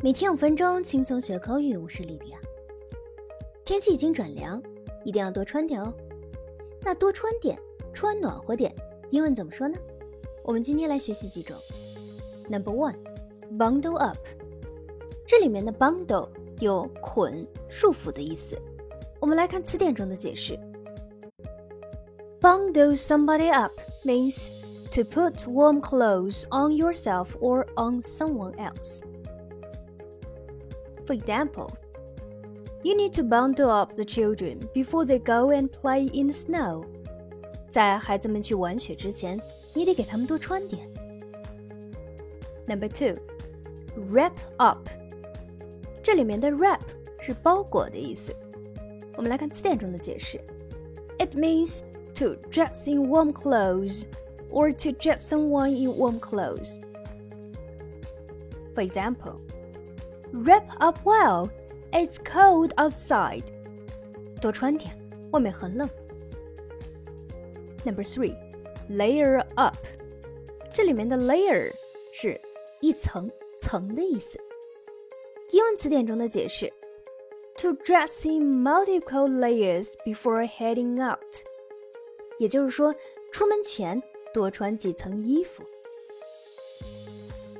每天五分钟，轻松学口语。我是莉迪亚。天气已经转凉，一定要多穿点哦。那多穿点，穿暖和点，英文怎么说呢？我们今天来学习几种。Number one，bundle up。这里面的 bundle 有捆、束缚的意思。我们来看词典中的解释。Bundle somebody up means to put warm clothes on yourself or on someone else. For example, you need to bundle up the children before they go and play in the snow. 在孩子们去玩雪之前，你得给他们多穿点。Number two, wrap up。这里面的 wrap 是包裹的意思。我们来看词典中的解释。It means to dress in warm clothes or to dress someone in warm clothes. For example. Wrap up well. It's cold outside. 多穿点，外面很冷。Number three, layer up. 这里面的 layer 是一层层的意思。英文词典中的解释：to dress in multiple layers before heading out，也就是说，出门前多穿几层衣服。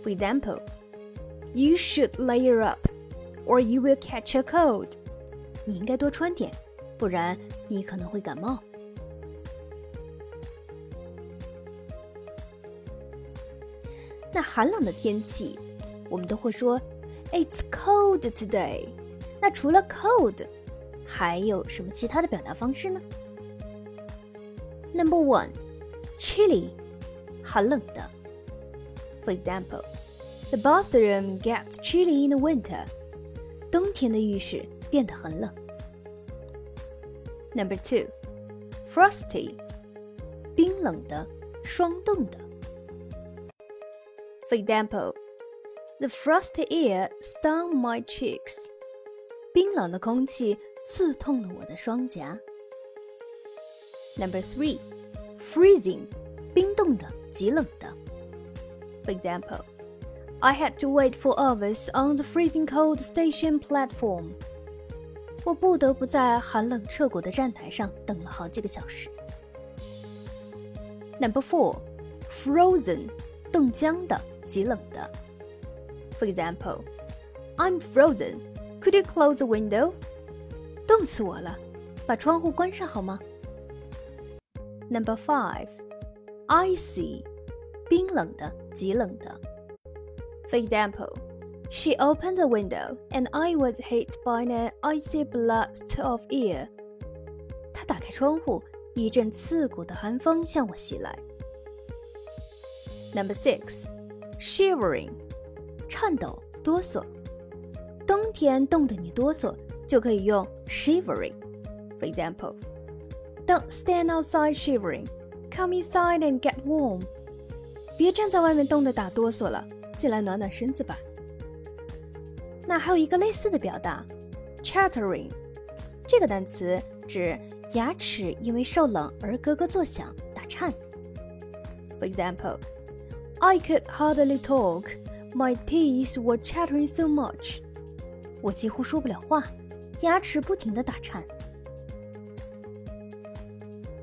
For example. You should layer up, or you will catch a cold. 你应该多穿点，不然你可能会感冒。那寒冷的天气，我们都会说 "It's cold today." 那除了 cold，还有什么其他的表达方式呢？Number one, chilly，寒冷的。For example. The bathroom gets chilly in the winter. 冬天的浴室变得很冷。Number two, frosty，冰冷的、霜冻的。For example, the frosty air stung my cheeks. 冰冷的空气刺痛了我的双颊。Number three, freezing，冰冻的、极冷的。For example. I had to wait for hours on the freezing cold station platform. 我不得不在寒冷彻骨的站台上等了好几个小时。Number four, frozen，冻僵的、极冷的。For example, I'm frozen. Could you close the window? 冻死我了，把窗户关上好吗？Number five, icy，冰冷的、极冷的。 for example, she opened the window and I was hit by an icy blast of air. 她打开窗户，一阵刺骨的寒风向我袭来。Number six, shivering，颤抖、哆嗦。冬天冻得你哆嗦，就可以用 shivering。For example, don't stand outside shivering. Come inside and get warm. 别站在外面冻得打哆嗦了。 进来暖暖身子吧。那还有一个类似的表达，chattering，这个单词指牙齿因为受冷而咯咯作响、打颤。For example, I could hardly talk. My teeth were chattering so much. 我几乎说不了话，牙齿不停的打颤。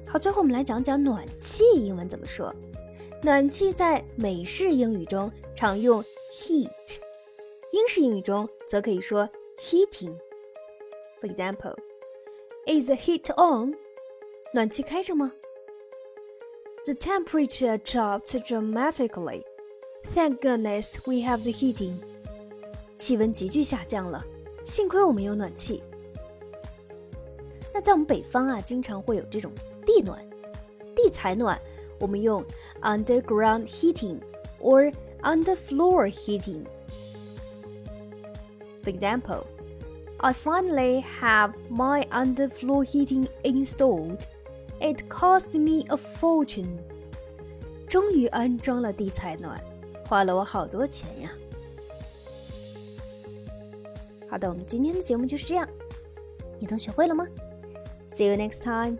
好，最后我们来讲讲暖气英文怎么说。暖气在美式英语中常用 heat，英式英语中则可以说 heating。For example, is the heat on? 暖气开着吗？The temperature dropped dramatically. Thank goodness we have the heating. 气温急剧下降了，幸亏我们有暖气。那在我们北方啊，经常会有这种地暖、地采暖。我们用 underground heating or underfloor heating. For example, I finally have my underfloor heating installed. It cost me a fortune. 终于安装了地采暖，花了我好多钱呀。好的，我们今天的节目就是这样，你都学会了吗？See you next time.